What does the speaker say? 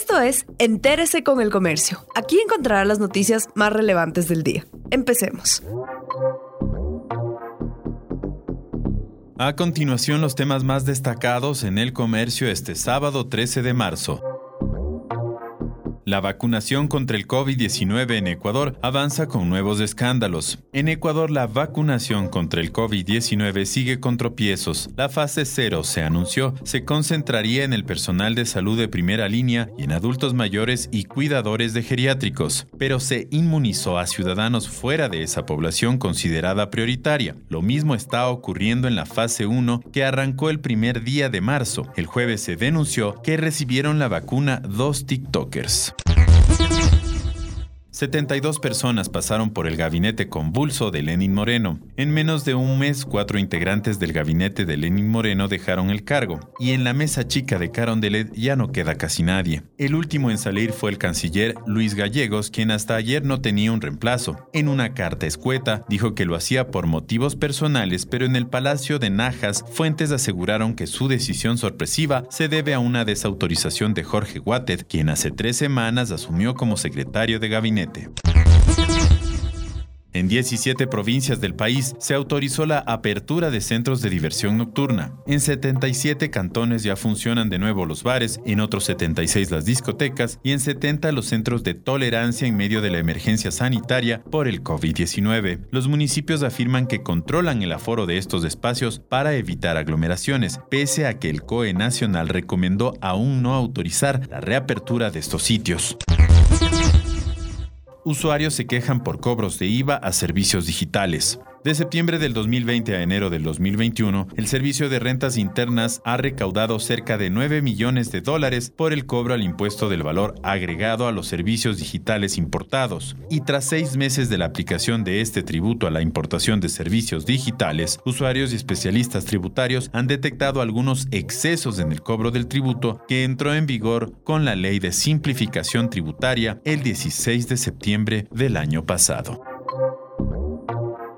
Esto es Entérese con el Comercio. Aquí encontrará las noticias más relevantes del día. Empecemos. A continuación, los temas más destacados en el comercio este sábado 13 de marzo. La vacunación contra el COVID-19 en Ecuador avanza con nuevos escándalos. En Ecuador la vacunación contra el COVID-19 sigue con tropiezos. La fase 0 se anunció se concentraría en el personal de salud de primera línea y en adultos mayores y cuidadores de geriátricos, pero se inmunizó a ciudadanos fuera de esa población considerada prioritaria. Lo mismo está ocurriendo en la fase 1 que arrancó el primer día de marzo. El jueves se denunció que recibieron la vacuna dos TikTokers. Bye. 72 personas pasaron por el gabinete convulso de Lenin Moreno. En menos de un mes, cuatro integrantes del gabinete de Lenin Moreno dejaron el cargo, y en la mesa chica de Carondelet ya no queda casi nadie. El último en salir fue el canciller Luis Gallegos, quien hasta ayer no tenía un reemplazo. En una carta escueta, dijo que lo hacía por motivos personales, pero en el Palacio de Najas, fuentes aseguraron que su decisión sorpresiva se debe a una desautorización de Jorge Guatet, quien hace tres semanas asumió como secretario de En 17 provincias del país se autorizó la apertura de centros de diversión nocturna. En 77 cantones ya funcionan de nuevo los bares, en otros 76 las discotecas y en 70 los centros de tolerancia en medio de la emergencia sanitaria por el COVID-19. Los municipios afirman que controlan el aforo de estos espacios para evitar aglomeraciones, pese a que el COE nacional recomendó aún no autorizar la reapertura de estos sitios usuarios se quejan por cobros de IVA a servicios digitales. De septiembre del 2020 a enero del 2021, el Servicio de Rentas Internas ha recaudado cerca de 9 millones de dólares por el cobro al impuesto del valor agregado a los servicios digitales importados. Y tras seis meses de la aplicación de este tributo a la importación de servicios digitales, usuarios y especialistas tributarios han detectado algunos excesos en el cobro del tributo que entró en vigor con la Ley de Simplificación Tributaria el 16 de septiembre del año pasado.